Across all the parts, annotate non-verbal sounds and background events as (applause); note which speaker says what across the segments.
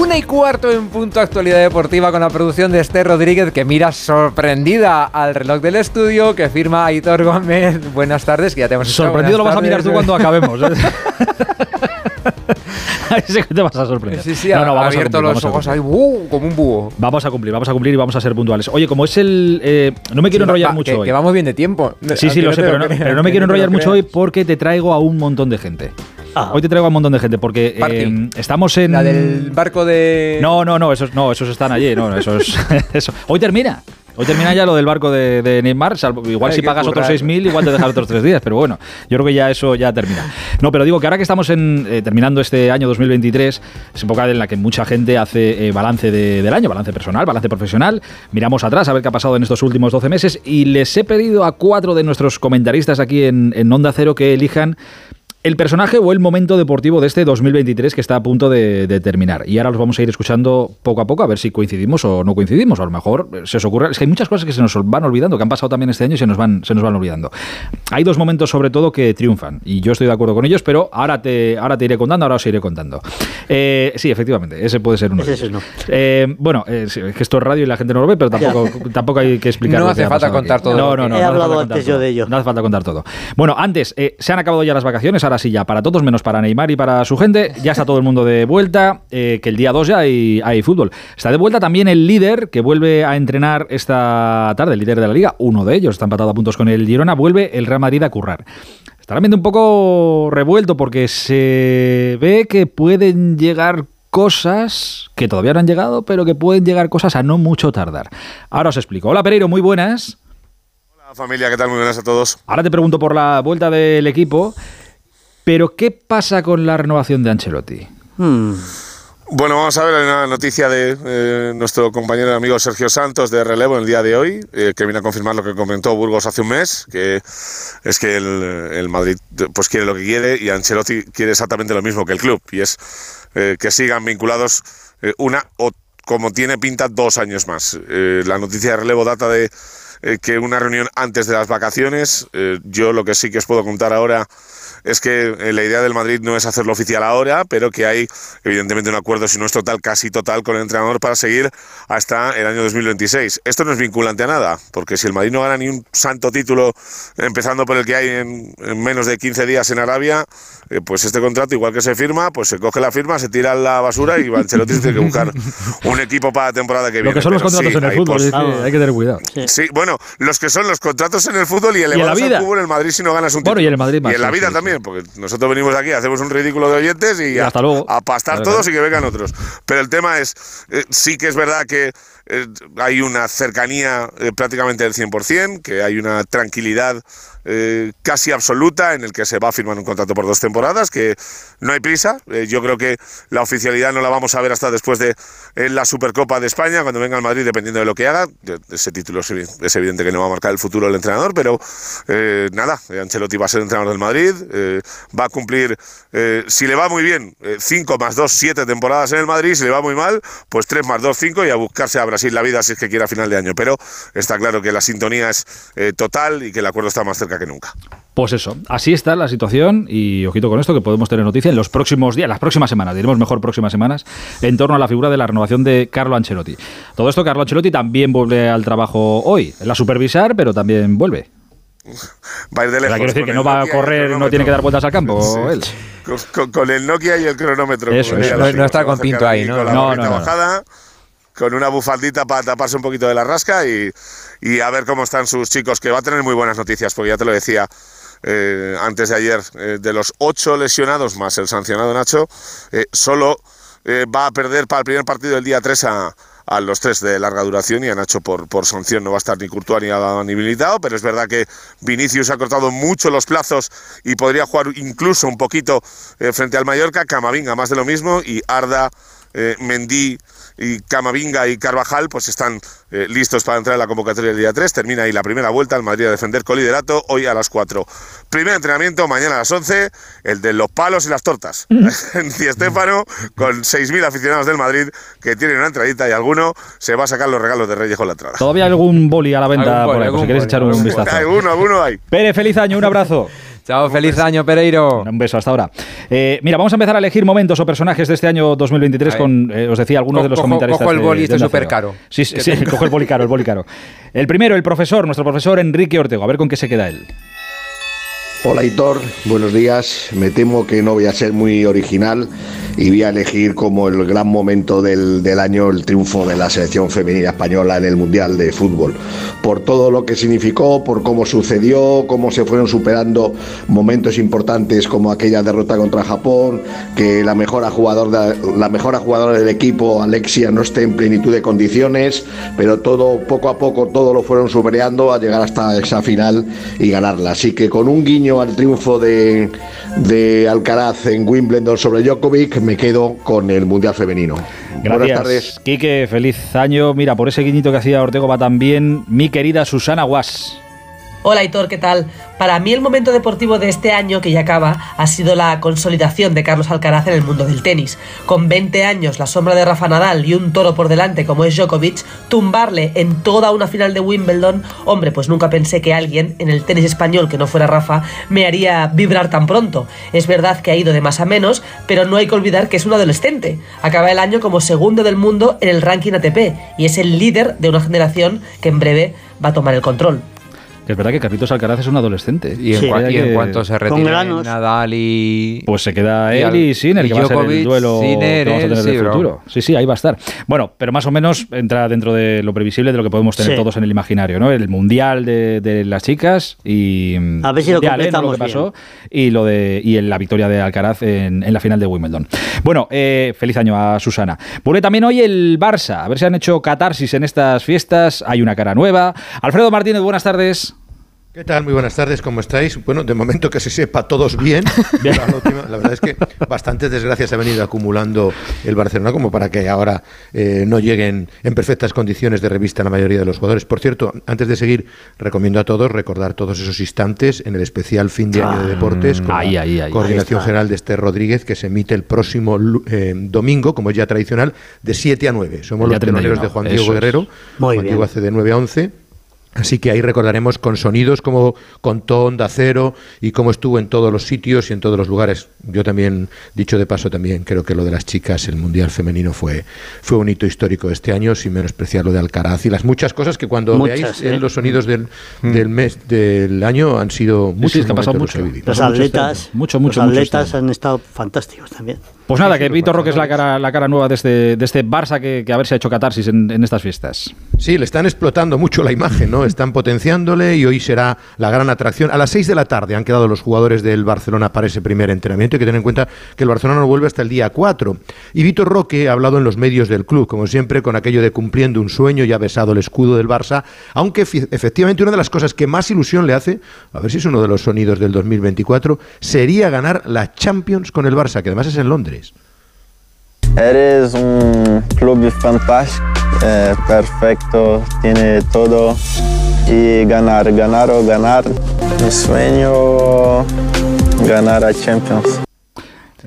Speaker 1: Una y cuarto en punto actualidad deportiva con la producción de Esther Rodríguez que mira sorprendida al reloj del estudio que firma Aitor Gómez. Buenas tardes, que ya te hemos
Speaker 2: Sorprendido lo vas a mirar tú cuando acabemos. ¿eh? (laughs) Sé que te vas a sorprender.
Speaker 1: Sí, sí, no, no, vamos abierto a cumplir, los ojos ahí, uh, como un búho.
Speaker 2: Vamos a cumplir, vamos a cumplir y vamos a ser puntuales. Oye, como es el. Eh, no me quiero sí, enrollar
Speaker 1: va,
Speaker 2: mucho
Speaker 1: que,
Speaker 2: hoy.
Speaker 1: Que vamos bien de tiempo.
Speaker 2: Sí, sí, lo sé, pero no, pero no, me quiero enrollar mucho hoy porque te traigo a un montón de gente. Ah. Hoy te traigo a un montón de gente porque eh, estamos en.
Speaker 1: La del barco de.
Speaker 2: No, no, no, esos, no, esos están allí. No, esos, (laughs) (laughs) eso. Hoy termina. Hoy termina ya lo del barco de, de Neymar. Salvo, igual si pagas currar. otros 6.000, igual te dejas otros tres días. Pero bueno, yo creo que ya eso ya termina. No, pero digo que ahora que estamos en, eh, terminando este año 2023, es época en la que mucha gente hace eh, balance de, del año, balance personal, balance profesional. Miramos atrás a ver qué ha pasado en estos últimos 12 meses y les he pedido a cuatro de nuestros comentaristas aquí en, en Onda Cero que elijan el personaje o el momento deportivo de este 2023 que está a punto de, de, terminar. Y ahora los vamos a ir escuchando poco a poco a ver si coincidimos o no coincidimos. A lo mejor se os ocurre. Es que hay muchas cosas que se nos van olvidando, que han pasado también este año y se nos van, se nos van olvidando. Hay dos momentos sobre todo que triunfan y yo estoy de acuerdo con ellos, pero ahora te, ahora te iré contando, ahora os iré contando. Eh, sí, efectivamente, ese puede ser uno.
Speaker 3: Ese no.
Speaker 2: Eh, bueno, eh, es que esto es radio y la gente no lo ve, pero tampoco, tampoco hay que explicar.
Speaker 1: No hace falta contar
Speaker 2: aquí.
Speaker 1: todo.
Speaker 2: No, no, no.
Speaker 3: He
Speaker 2: no
Speaker 3: hablado antes yo
Speaker 2: todo.
Speaker 3: de ello.
Speaker 2: No hace falta contar todo. Bueno, antes, eh, se han acabado ya las vacaciones, ahora sí ya para todos menos para Neymar y para su gente. Ya está todo el mundo de vuelta, eh, que el día 2 ya hay, hay, fútbol. Está de vuelta también el líder, que vuelve a entrenar esta tarde, el líder de la liga, uno de ellos, está empatado a puntos con el Girona, vuelve el Real Madrid a currar. Está realmente un poco revuelto porque se ve que pueden llegar cosas que todavía no han llegado, pero que pueden llegar cosas a no mucho tardar. Ahora os explico. Hola Pereiro, muy buenas.
Speaker 4: Hola familia, ¿qué tal? Muy buenas a todos.
Speaker 2: Ahora te pregunto por la vuelta del equipo. Pero, ¿qué pasa con la renovación de Ancelotti?
Speaker 4: Hmm. Bueno, vamos a ver una noticia de eh, nuestro compañero y amigo Sergio Santos de relevo en el día de hoy, eh, que viene a confirmar lo que comentó Burgos hace un mes, que es que el, el, Madrid pues quiere lo que quiere y Ancelotti quiere exactamente lo mismo que el club, y es eh, que sigan vinculados una o como tiene pinta dos años más. la noticia de relevo data de que una reunión antes de las vacaciones. yo lo que sí que os puedo contar ahora es que eh, la idea del Madrid no es hacerlo oficial ahora, pero que hay evidentemente un acuerdo, si no es total, casi total, con el entrenador para seguir hasta el año 2026. Esto no es vinculante a nada, porque si el Madrid no gana ni un santo título, empezando por el que hay en, en menos de 15 días en Arabia, eh, pues este contrato, igual que se firma, pues se coge la firma, se tira a la basura y Ancelotti tiene que buscar (laughs) un equipo para la temporada que viene.
Speaker 2: Lo que son los
Speaker 4: Pero
Speaker 2: contratos
Speaker 4: sí,
Speaker 2: en el fútbol,
Speaker 4: pos-
Speaker 2: es que hay que tener cuidado.
Speaker 3: Sí.
Speaker 4: Sí, bueno, los que son los contratos en el fútbol y
Speaker 2: en la
Speaker 4: elevados
Speaker 2: vida.
Speaker 4: al fútbol en el Madrid si no ganas un
Speaker 2: Bueno,
Speaker 4: título.
Speaker 2: y en el Madrid más,
Speaker 4: Y en la vida
Speaker 2: sí,
Speaker 4: también, porque nosotros venimos aquí, hacemos un ridículo de oyentes y,
Speaker 2: Y
Speaker 4: a,
Speaker 2: hasta luego.
Speaker 4: a pastar todos y que vengan otros. Pero el tema es, eh, sí que es verdad que hay una cercanía eh, prácticamente del 100%, que hay una tranquilidad eh, casi absoluta en el que se va a firmar un contrato por dos temporadas, que no hay prisa. Eh, yo creo que la oficialidad no la vamos a ver hasta después de eh, la Supercopa de España, cuando venga al Madrid, dependiendo de lo que haga. Ese título es evi- es evidente que no va a marcar el futuro del entrenador, pero eh, nada, eh, Ancelotti va a ser entrenador del Madrid, eh, va a cumplir, eh, si le va muy bien, 5 más 2, 7 temporadas en el Madrid, si le va muy mal, pues 3 más 2, 5 y a buscarse a Brasil la vida si es que quiere a final de año. Pero está claro que la sintonía es eh, total y que el acuerdo está más cerca que nunca.
Speaker 2: Pues eso, así está la situación y ojito con esto que podemos tener noticia en los próximos días, las próximas semanas, diremos mejor próximas semanas, en torno a la figura de la renovación de Carlo Ancelotti. Todo esto, Carlo Ancelotti también vuelve al trabajo hoy, la supervisar, pero también vuelve. (laughs)
Speaker 4: Va a ir de
Speaker 2: O sea,
Speaker 4: lejos.
Speaker 2: quiero decir que no va a correr, no tiene que dar vueltas al campo, (laughs)
Speaker 4: Sí.
Speaker 2: él.
Speaker 4: Con, con- con el Nokia y el cronómetro.
Speaker 2: Eso, eso.
Speaker 4: diría
Speaker 1: No- no está con Pinto ahí, ¿no?
Speaker 4: Con la
Speaker 2: No, no, no.
Speaker 4: bajada, con una bufaldita para taparse un poquito de la rasca y, y a ver cómo están sus chicos, que va a tener muy buenas noticias, porque ya te lo decía eh, antes de ayer, eh, de los ocho lesionados más el sancionado Nacho, eh, solo va a perder para el primer partido del día 3 a, a los tres de larga duración y a Nacho por, por sanción. No va a estar ni Courtois ni, ni pero es verdad que Vinicius ha cortado mucho los plazos y podría jugar incluso un poquito frente al Mallorca, Camavinga más de lo mismo y Arda, eh, Mendy y Camavinga y Carvajal pues están eh, listos para entrar en la convocatoria del día 3. Termina ahí la primera vuelta, el Madrid a defender coliderato hoy a las 4. Primer entrenamiento mañana a las 11, el de los palos y las tortas. (laughs) en Ciestéfano, con 6.000 aficionados del Madrid que tienen una entradita y alguno se va a sacar los regalos de Reyes con la entrada.
Speaker 2: Todavía hay algún boli a la venta por
Speaker 1: boli,
Speaker 2: ahí, por si
Speaker 1: boli,
Speaker 2: echar un vistazo.
Speaker 4: Alguno, alguno hay.
Speaker 2: Pere, feliz año, un abrazo.
Speaker 1: Chao, feliz año, Pereiro.
Speaker 2: Un beso, hasta ahora. Eh, mira, vamos a empezar a elegir momentos o personajes de este año 2023 con, eh, os decía, algunos de los comentarios.
Speaker 1: Cojo el boli este súper caro.
Speaker 2: Sí, sí, sí cojo el boli caro, el boli caro. El primero, el profesor, nuestro profesor Enrique Ortego. A ver con qué se queda él.
Speaker 3: Hola Hitor, buenos días. Me temo que no voy a ser muy original y voy a elegir como el gran momento del, del, año el triunfo de la selección femenina española en el Mundial de Fútbol. Por todo lo que significó, por cómo sucedió, cómo se fueron superando momentos importantes como aquella derrota contra Japón, que la mejor jugadora, la mejor jugadora del equipo, Alexia, no esté en plenitud de condiciones, pero todo poco a poco todo lo fueron superando a llegar hasta esa final y ganarla. Así que con un guiño al triunfo de, de Alcaraz en Wimbledon sobre Djokovic, me quedo con el Mundial Femenino.
Speaker 2: Gracias. Buenas tardes. Quique, feliz año. Mira, por ese guiñito que hacía Ortego va también mi querida Susana Guas.
Speaker 5: Hola Hitor, ¿qué tal? Para mí el momento deportivo de este año que ya acaba ha sido la consolidación de Carlos Alcaraz en el mundo del tenis. Con 20 años, la sombra de Rafa Nadal y un toro por delante como es Djokovic, tumbarle en toda una final de Wimbledon, hombre, pues nunca pensé que alguien en el tenis español que no fuera Rafa me haría vibrar tan pronto. Es verdad que ha ido de más a menos, pero no hay que olvidar que es un adolescente. Acaba el año como segundo del mundo en el ranking ATP y es el líder de una generación que en breve va a tomar el control
Speaker 2: es verdad que Carlitos Alcaraz es un adolescente.
Speaker 1: Y en, y en cuanto se retire Nadal y...
Speaker 2: Pues se queda él y, Sinner, que va a ser el duelo Sinner, que vamos a tener sí, futuro. Sí, sí, ahí va a estar. Bueno, pero más o menos entra dentro de lo previsible de lo que podemos tener todos en el imaginario, ¿no? El Mundial de, de las chicas y...
Speaker 6: A ver si lo completamos
Speaker 2: lo que pasó y, lo de, y la victoria de Alcaraz en, en la final de Wimbledon. Bueno, eh, feliz año a Susana. Vuelve también hoy el Barça. A ver si han hecho catarsis en estas fiestas. Hay una cara nueva. Alfredo Martínez, buenas tardes.
Speaker 7: ¿Qué tal? Muy buenas tardes, ¿cómo estáis? Bueno, de momento que se sepa todos bien. (laughs) La, última, la, verdad es que bastantes desgracias ha venido acumulando el Barcelona como para que ahora eh, no lleguen en perfectas condiciones de revista la mayoría de los jugadores. Por cierto, antes de seguir, recomiendo a todos recordar todos esos instantes en el especial fin de año de deportes con
Speaker 2: ahí,
Speaker 7: la
Speaker 2: ahí, ahí,
Speaker 7: coordinación general de Esther Rodríguez que se emite el próximo eh, domingo, como es ya tradicional, de 7 a 9. Somos los teloneros de Juan Diego Guerrero.
Speaker 6: Muy
Speaker 7: Juan
Speaker 6: bien.
Speaker 7: Diego hace de 9 a 11 Así que ahí recordaremos con sonidos como contó Onda Cero y cómo estuvo en todos los sitios y en todos los lugares. Yo también, dicho de paso, también creo que lo de las chicas, el Mundial Femenino fue, fue un hito histórico de este año, sin menospreciar lo de Alcaraz y las muchas cosas que cuando
Speaker 6: Muchas,
Speaker 7: veáis
Speaker 6: ¿eh?
Speaker 7: en los sonidos del, del mes del año han sido muchos
Speaker 2: sí, es que ha pasado mucho.
Speaker 7: los
Speaker 6: atletas,
Speaker 2: este. Mucho, mucho,
Speaker 6: los
Speaker 2: mucho
Speaker 6: atletas
Speaker 2: este
Speaker 6: han estado fantásticos también.
Speaker 2: Pues nada, que
Speaker 7: los
Speaker 2: Roque es la cara, la cara nueva de este, de este Barça que, que a ver si ha hecho catarsis en, en estas fiestas.
Speaker 7: Sí, le están explotando mucho la imagen, ¿no? Están potenciándole y hoy será la gran atracción. A las 6 de la tarde han quedado los jugadores del Barcelona para ese primer entrenamiento. Hay que tener en cuenta que el Barcelona no vuelve hasta el día 4. Y Víctor Roque ha hablado en los medios del club, como siempre, con aquello de cumpliendo un sueño y ha besado el escudo del Barça. Aunque efectivamente una de las cosas que más ilusión le hace, a ver si es uno de los sonidos del 2024, sería ganar la Champions con el Barça, que además es en Londres.
Speaker 8: Eres un club fantástico, eh, perfecto, tiene todo. Y ganar, ganar o ganar. Mi sueño, ganar a Champions.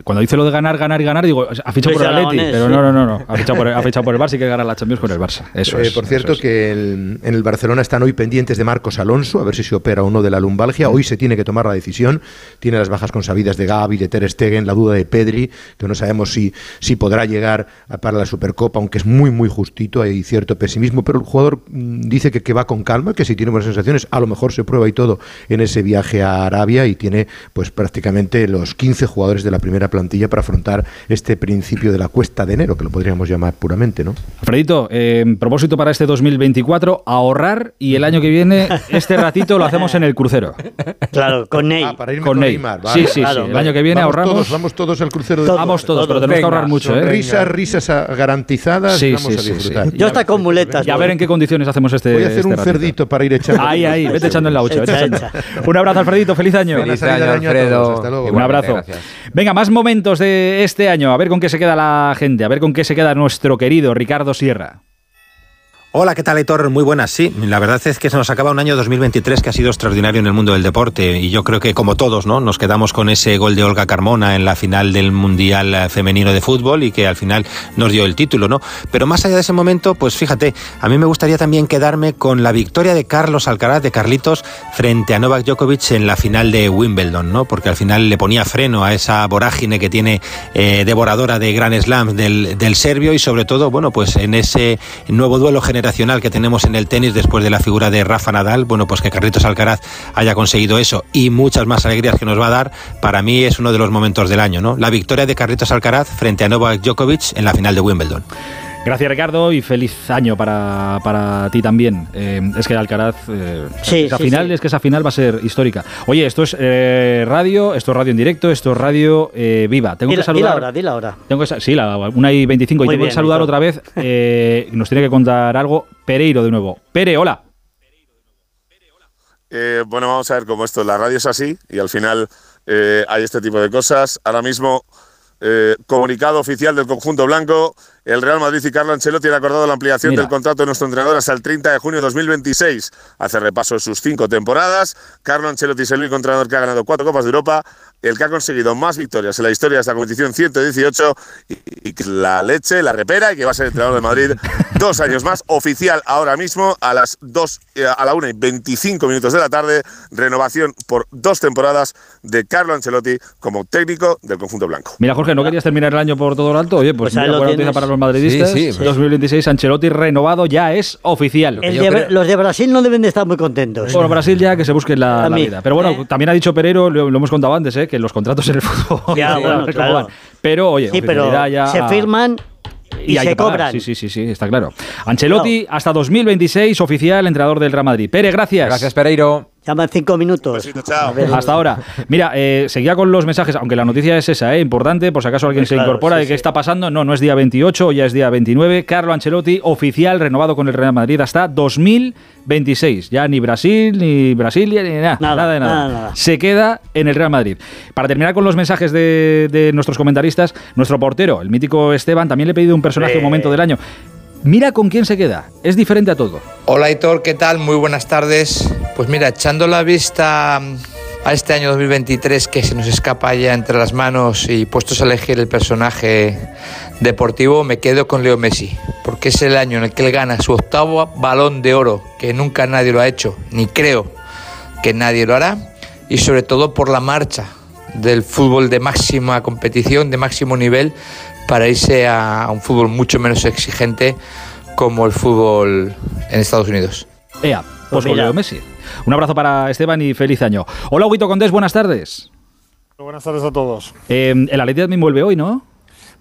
Speaker 2: Cuando dice lo de ganar, ganar y ganar, digo, ha fichado por el Atleti, pero no, no, no, no. Ha (laughs) fichado por, ha fichado por el Barça y que ganar la Champions con el Barça. Eso
Speaker 7: Eh,
Speaker 2: es.
Speaker 7: por cierto,
Speaker 2: es.
Speaker 7: que el- en el Barcelona están hoy pendientes de Marcos Alonso, a ver si se opera o no de la lumbalgia. Hoy se tiene que tomar la decisión. Tiene las bajas consabidas de Gavi, de Ter Stegen, la duda de Pedri, que no sabemos si, si podrá llegar a- para la Supercopa, aunque es muy, muy justito. Hay cierto pesimismo, pero el jugador mm, dice que, que va con calma, que si tiene buenas sensaciones, a lo mejor se prueba y todo en ese viaje a Arabia y tiene pues prácticamente los 15 jugadores de la primera plantilla para afrontar este principio de la cuesta de enero, que lo podríamos llamar puramente, ¿no?
Speaker 2: Alfredito, eh, propósito para este 2024, ahorrar y el año que viene este ratito lo hacemos en el crucero.
Speaker 6: Claro, con Ney.
Speaker 7: Ah, para irme
Speaker 2: Con
Speaker 7: con,
Speaker 2: Ney.
Speaker 7: Neymar.
Speaker 2: Sí, sí, sí.
Speaker 6: Claro.
Speaker 2: El año que viene
Speaker 7: vamos
Speaker 2: ahorramos.
Speaker 7: Todos, vamos todos al crucero de
Speaker 6: Todos.
Speaker 2: Vamos todos, pero
Speaker 6: todos.
Speaker 2: tenemos que
Speaker 1: Venga,
Speaker 2: ahorrar mucho, ¿eh?
Speaker 7: Risas, risas garantizadas.
Speaker 2: Sí,
Speaker 7: vamos
Speaker 2: sí,
Speaker 7: a
Speaker 2: sí,
Speaker 7: disfrutar.
Speaker 2: sí.
Speaker 6: Yo hasta con muletas.
Speaker 2: Y a ver en qué condiciones hacemos este.
Speaker 7: Voy a hacer
Speaker 2: este
Speaker 7: un
Speaker 2: ratito.
Speaker 7: cerdito para ir echando.
Speaker 2: Ahí, ahí, vete echando en la 8.
Speaker 6: Echa,
Speaker 2: Vete echando. Un abrazo, Alfredito, feliz año.
Speaker 1: Feliz año,
Speaker 7: de
Speaker 1: Alfredo.
Speaker 7: todos. Hasta luego.
Speaker 2: Un abrazo. Venga, más momentos de este año. A ver con qué se queda la gente. A ver con qué se queda nuestro querido Ricardo Sierra.
Speaker 9: Hola, ¿qué tal, Héctor? Muy buenas. Sí, la verdad es que se nos acaba un año 2023 que ha sido extraordinario en el mundo del deporte y yo creo que como todos, ¿no? Nos quedamos con ese gol de Olga Carmona en la final del Mundial Femenino de Fútbol y que al final nos dio el título, ¿no? Pero más allá de ese momento, pues fíjate, a mí me gustaría también quedarme con la victoria de Carlos Alcaraz de Carlitos frente a Novak Djokovic en la final de Wimbledon, ¿no? Porque al final le ponía freno a esa vorágine que tiene eh, devoradora de Grand Slam del, del serbio y sobre todo, bueno, pues en ese nuevo duelo general que tenemos en el tenis después de la figura de Rafa Nadal, bueno, pues que Carlitos Alcaraz haya conseguido eso y muchas más alegrías que nos va a dar, para mí es uno de los momentos del año, ¿no? La victoria de Carlitos Alcaraz frente a Novak Djokovic en la final de Wimbledon.
Speaker 2: Gracias Ricardo y feliz año para, para ti también. Eh, es que Alcaraz, eh,
Speaker 6: Sí,
Speaker 2: esa
Speaker 6: sí,
Speaker 2: final,
Speaker 6: sí.
Speaker 2: es que esa final va a ser histórica. Oye, esto es eh, radio, esto es radio en directo, esto es radio eh, viva. Tengo
Speaker 6: Dila,
Speaker 2: que saludar.
Speaker 6: dila ahora, dila ahora.
Speaker 2: Tengo que, sí, la 1 y 25. Y
Speaker 6: Muy
Speaker 2: tengo que saludar otra vez. (laughs) eh, nos tiene que contar algo. Pereiro de nuevo. Pere, hola.
Speaker 4: Eh, bueno, vamos a ver cómo esto, la radio es así y al final eh, hay este tipo de cosas. Ahora mismo, eh, comunicado oficial del conjunto blanco, el Real Madrid y Carlo Ancelotti han acordado la ampliación
Speaker 2: Mira.
Speaker 4: del contrato de nuestro entrenador hasta el 30 de junio de 2026. Hace repaso de sus cinco temporadas. Carlo Ancelotti es el único entrenador que ha ganado cuatro Copas de Europa, el que ha conseguido más victorias en la historia de esta competición, 118, y, la leche, la repera, y que va a ser entrenador de Madrid (laughs) dos años más, oficial ahora mismo a las dos, eh, a la 1 y 25 minutos de la tarde, renovación por dos temporadas de Carlo Ancelotti como técnico del conjunto blanco.
Speaker 2: Mira, Jorge, ¿no querías terminar el año por todo lo alto? Oye, pues,
Speaker 6: Pues
Speaker 2: mira,
Speaker 6: lo
Speaker 2: buena
Speaker 6: tienes.
Speaker 2: noticia para los madridistas.
Speaker 1: Sí, sí.
Speaker 2: 2026, Ancelotti renovado ya es oficial.
Speaker 6: El
Speaker 1: yo
Speaker 6: de-
Speaker 1: creo-
Speaker 6: Los de Brasil no deben de estar muy contentos.
Speaker 2: Bueno, Brasil ya que se busque la, la vida. Pero bueno,
Speaker 6: ¿Eh?
Speaker 2: también ha dicho Pereiro, lo, lo hemos contado antes, ¿eh? que los contratos en el fútbol. (laughs)
Speaker 6: Ya, (laughs) bueno, claro.
Speaker 2: Pero, oye,
Speaker 6: sí, pero
Speaker 2: oficialidad ya
Speaker 6: se firman y,
Speaker 2: hay
Speaker 6: se
Speaker 2: que
Speaker 6: cobran.
Speaker 2: Sí, sí, sí, sí, está claro. Ancelotti hasta 2026, oficial, entrenador del Real Madrid. Pere, gracias.
Speaker 1: Gracias, Pereiro.
Speaker 6: Llaman cinco minutos.
Speaker 4: Besito, chao.
Speaker 2: Hasta ahora. Mira, eh, seguía con los mensajes, aunque la noticia es esa, ¿eh? importante, por si acaso alguien se
Speaker 6: Claro,
Speaker 2: incorpora
Speaker 6: sí,
Speaker 2: de qué
Speaker 6: sí.
Speaker 2: está pasando. No, no es día 28, ya es día 29. Carlo Ancelotti, oficial, renovado con el Real Madrid hasta 2026. Ya ni Brasil, ni Brasilia, ni nada, nada,
Speaker 6: Nada,
Speaker 2: de nada.
Speaker 6: nada, nada.
Speaker 2: Se queda en el Real Madrid. Para terminar con los mensajes de, de nuestros comentaristas, nuestro portero, el mítico Esteban, también le he pedido un personaje un momento del año. Mira con quién se queda. Es diferente a todo.
Speaker 10: Hola Hitor, ¿qué tal? Muy buenas tardes. Pues mira, echando la vista a este año 2023 que se nos escapa ya entre las manos y puestos a elegir el personaje deportivo, me quedo con Leo Messi, porque es el año en el que él gana su octavo balón de oro, que nunca nadie lo ha hecho, ni creo que nadie lo hará, y sobre todo por la marcha del fútbol de máxima competición, de máximo nivel, para irse a un fútbol mucho menos exigente como el fútbol en Estados Unidos.
Speaker 2: Ea, pues, con
Speaker 6: mira.
Speaker 2: Leo Messi. Un abrazo para Esteban y feliz año. Hola, Huito Condés, buenas tardes.
Speaker 11: Buenas tardes a todos.
Speaker 2: Eh, el Atleti también vuelve hoy, ¿no?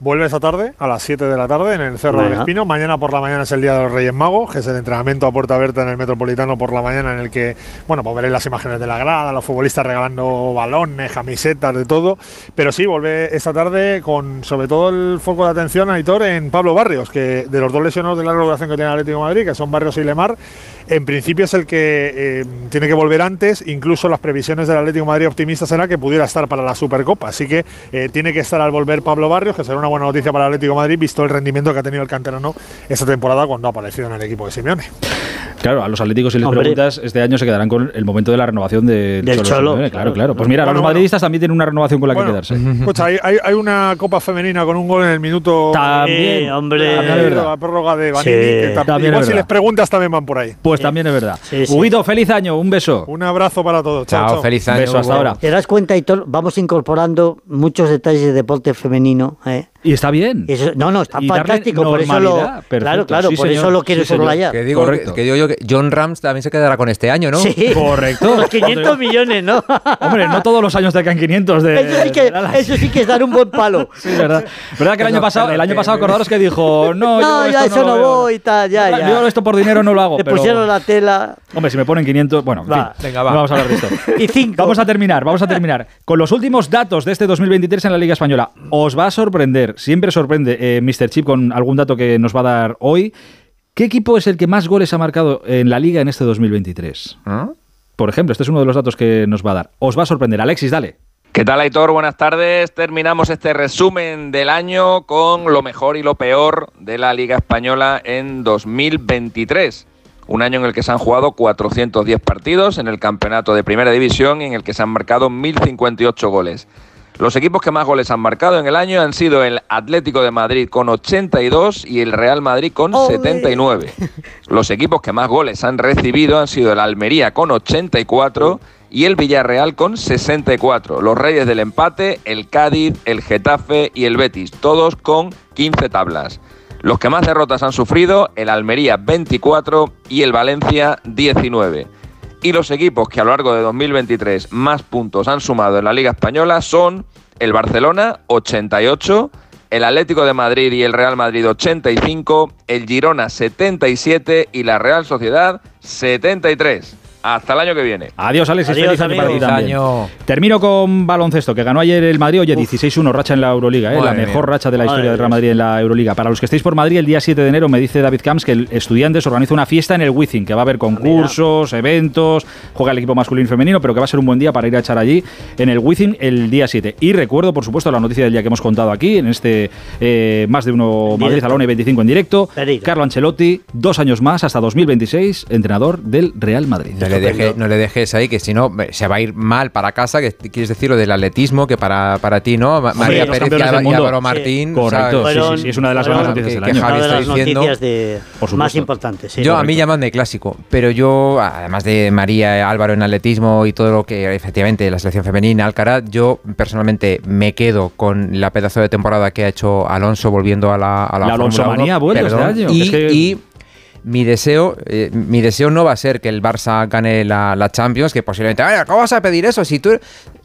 Speaker 11: Vuelve esta tarde, a las 7 de la tarde, en el Cerro del. Espino. Mañana por la mañana es el Día de los Reyes Magos, que es el entrenamiento a puerta abierta en el Metropolitano por la mañana, en el que, bueno, pues veréis las imágenes de la grada, los futbolistas regalando balones, camisetas, de todo. Pero sí, vuelve esta tarde con, sobre todo, el foco de atención, Aitor, en Pablo Barrios, que de los dos lesionados de larga duración que tiene el Atlético de Madrid, que son Barrios y Lemar, en principio es el que eh, tiene que volver antes. Incluso las previsiones del Atlético de Madrid optimistas será que pudiera estar para la Supercopa. Así que eh, tiene que estar al volver Pablo Barrios, que será una buena noticia para el Atlético Madrid, visto el rendimiento que ha tenido el canterano esta temporada cuando ha aparecido en el equipo de Simeone.
Speaker 2: Claro, a los atléticos si les
Speaker 6: Hombre.
Speaker 2: preguntas, este año se quedarán con el momento de la renovación de
Speaker 6: Del Cholo.
Speaker 2: Simeone, Claro, claro. Pues mira,
Speaker 11: Bueno,
Speaker 2: los
Speaker 11: bueno.
Speaker 2: madridistas también tienen una renovación con la
Speaker 11: Bueno,
Speaker 2: que quedarse. (laughs)
Speaker 11: Escucha, hay, hay- hay una Copa Femenina con un gol en el minuto.
Speaker 2: También,
Speaker 6: Sí, hombre.
Speaker 2: también es verdad.
Speaker 11: La prórroga de Vanini.
Speaker 6: Sí.
Speaker 11: que tam-
Speaker 2: También
Speaker 11: igual
Speaker 2: es
Speaker 11: si les preguntas también van por ahí.
Speaker 2: Pues también es verdad.
Speaker 6: Sí.
Speaker 2: Huguito, feliz año, un beso.
Speaker 11: Un abrazo para todos. Chao,
Speaker 1: Chao, feliz año.
Speaker 2: Beso hasta ahora.
Speaker 6: ¿Te das cuenta, Hitor? Vamos incorporando muchos detalles de deporte femenino. ¿eh?
Speaker 2: Y está bien.
Speaker 6: Eso- no, no, está
Speaker 2: Y
Speaker 6: fantástico. Por eso lo, claro, claro,
Speaker 2: sí,
Speaker 6: por
Speaker 2: señor.
Speaker 6: eso lo quiero subrayar.
Speaker 1: Que digo, que digo yo que John Rams también se quedará con este año, ¿no?
Speaker 6: Sí. (laughs)
Speaker 2: Correcto.
Speaker 6: Los 500 millones, ¿no? (laughs)
Speaker 2: Hombre, no todos los años te caen 500 de.
Speaker 6: Eso, sí que,
Speaker 2: de
Speaker 6: eso sí que es dar un buen palo. (laughs)
Speaker 2: Sí, es verdad. ¿Verdad que el año
Speaker 1: No,
Speaker 2: pasado, el año pasado acordaros que dijo, no,
Speaker 6: No,
Speaker 2: yo
Speaker 6: ya
Speaker 2: esto
Speaker 6: eso no
Speaker 2: veo"?
Speaker 6: voy y tal, ya, ya.
Speaker 2: Yo esto por dinero no lo hago. Pero-
Speaker 6: pusieron la tela.
Speaker 2: Hombre, si me ponen 500, bueno, en
Speaker 6: Va.
Speaker 2: fin,
Speaker 1: Venga, va.
Speaker 2: no vamos a hablar de esto.
Speaker 6: Y cinco.
Speaker 2: Vamos a terminar, vamos a terminar con los últimos datos de este 2023 en la Liga Española. Os va a sorprender, siempre sorprende eh, Mr. Chip con algún dato que nos va a dar hoy. ¿Qué equipo es el que más goles ha marcado en la Liga en este 2023?
Speaker 1: ¿Ah?
Speaker 2: Por ejemplo, este es uno de los datos que nos va a dar. Os va a sorprender. Alexis, dale.
Speaker 12: ¿Qué tal, Aitor? Buenas tardes. Terminamos este resumen del año con lo mejor y lo peor de la Liga Española en 2023. Un año en el que se han jugado 410 partidos en el campeonato de Primera División y en el que se han marcado 1.058 goles. Los equipos que más goles han marcado en el año han sido el Atlético de Madrid con 82 y el Real Madrid con 79. Los equipos que más goles han recibido han sido el Almería con 84 y el Villarreal con 64. Los Reyes del Empate, el Cádiz, el Getafe y el Betis, todos con 15 tablas. Los que más derrotas han sufrido, el Almería 24 y el Valencia 19. Y los equipos que a lo largo de 2023 más puntos han sumado en la Liga Española son el Barcelona 88, el Atlético de Madrid y el Real Madrid 85, el Girona 77 y la Real Sociedad 73. Hasta el año que viene.
Speaker 2: Adiós, Alex.
Speaker 12: Adiós,
Speaker 2: feliz año para ti también.
Speaker 1: Año.
Speaker 2: Termino con baloncesto, que ganó ayer el Madrid. Oye, 16-1, racha en la Euroliga, ¿eh? la mejor
Speaker 1: mía.
Speaker 2: racha de la historia del Real. Madrid en la Euroliga. Para los que estéis por Madrid, el día 7 de enero me dice David Camps que el Estudiantes organiza una fiesta en el Wizzing, que va a haber concursos, eventos, juega el equipo masculino y femenino, pero que va a ser un buen día para ir a echar allí en el Wizzing el día 7. Y recuerdo, por supuesto, la noticia del día que hemos contado aquí, en este eh, más de uno Madrid
Speaker 6: directo.
Speaker 2: Alone 25 en directo. Carlo Ancelotti, dos años más, hasta 2026, entrenador del Real Madrid.
Speaker 1: No le, deje- no le dejes ahí, que si no se va a ir mal para casa, que quieres decir lo del atletismo, que para, para ti, ¿no? Ma- María Pérez y. Álvaro
Speaker 2: Sí.
Speaker 1: Martín.
Speaker 2: Correcto,
Speaker 1: ¿sabes?
Speaker 2: sí, sí, sí, es una de las grandes noticias
Speaker 1: que-
Speaker 2: del
Speaker 1: que
Speaker 2: año.
Speaker 1: Javi
Speaker 6: Una de
Speaker 1: está
Speaker 6: las
Speaker 1: diciendo-
Speaker 6: noticias de más importantes. sí.
Speaker 1: Yo a mí
Speaker 6: Correcto.
Speaker 1: llamadme clásico, pero yo, además de María Álvaro en atletismo y todo lo que efectivamente la selección femenina, Alcaraz, yo personalmente me quedo con la pedazo de temporada que ha hecho Alonso volviendo a la, a la,
Speaker 2: La
Speaker 1: Fórmula
Speaker 2: Alonsomanía
Speaker 1: 1,
Speaker 2: vuelve este año,
Speaker 1: Y,
Speaker 2: es que-
Speaker 1: y mi deseo, eh, mi deseo no va a ser que el Barça gane la, la Champions, que posiblemente, "Ay, ¿cómo vas a pedir eso? Si tú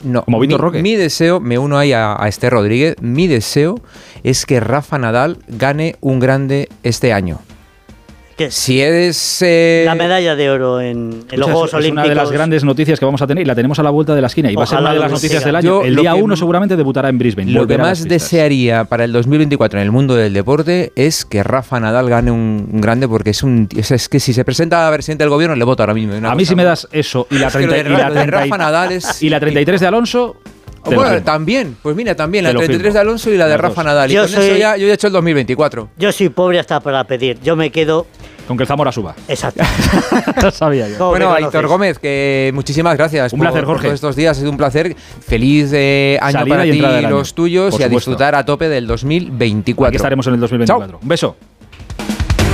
Speaker 1: no,
Speaker 2: Como
Speaker 1: mi,
Speaker 2: Roque.
Speaker 1: mi deseo, me uno ahí a, a Esther Rodríguez, mi deseo es que Rafa Nadal gane un grande este año.
Speaker 6: ¿Qué?
Speaker 1: Si eres eh,
Speaker 6: La medalla de oro en, en los Juegos
Speaker 2: es, es
Speaker 6: Olímpicos.
Speaker 2: una de las grandes noticias que vamos a tener y la tenemos a la vuelta de la esquina. Y va a ser una de las noticias del año.
Speaker 1: Yo
Speaker 2: el día
Speaker 1: que-
Speaker 2: 1 seguramente debutará en Brisbane.
Speaker 1: Lo que más desearía para el 2024 en el mundo del deporte es que Rafa Nadal gane un, un grande porque es un es, es que si se presenta a presidente del gobierno le voto ahora mismo. Una
Speaker 2: A mí si me das eso y la,
Speaker 1: Es que lo
Speaker 2: 30
Speaker 1: de
Speaker 2: y la
Speaker 1: Ra- lo de
Speaker 2: 30 y-
Speaker 1: Rafa Nadal es-
Speaker 2: y la 33 de Alonso. Lo
Speaker 1: Bueno,
Speaker 2: firmo.
Speaker 1: también, pues mira, también
Speaker 2: Te
Speaker 1: la
Speaker 2: lo
Speaker 1: 33
Speaker 2: firmo.
Speaker 1: de Alonso y la de
Speaker 2: Las
Speaker 1: Rafa
Speaker 2: dos.
Speaker 1: Nadal. Y
Speaker 6: Yo
Speaker 1: con eso
Speaker 6: soy-
Speaker 1: ya, yo ya he hecho el 2024.
Speaker 6: Yo soy pobre hasta para pedir. Yo me quedo.
Speaker 2: Con que el Zamora suba.
Speaker 6: Exacto. (laughs)
Speaker 2: Sabía yo.
Speaker 6: ¿Cómo me
Speaker 1: Bueno,
Speaker 6: conoces?
Speaker 1: Aitor Gómez, que muchísimas gracias.
Speaker 2: Un
Speaker 1: por-
Speaker 2: placer,
Speaker 1: por
Speaker 2: Jorge.
Speaker 1: todos estos días ha sido un placer. Feliz eh, año
Speaker 2: Salida
Speaker 1: para
Speaker 2: y
Speaker 1: ti
Speaker 2: entrada del
Speaker 1: y
Speaker 2: año.
Speaker 1: los tuyos
Speaker 2: Por
Speaker 1: y a
Speaker 2: supuesto.
Speaker 1: disfrutar a tope del 2024.
Speaker 2: Aquí estaremos en el 2024. Un beso.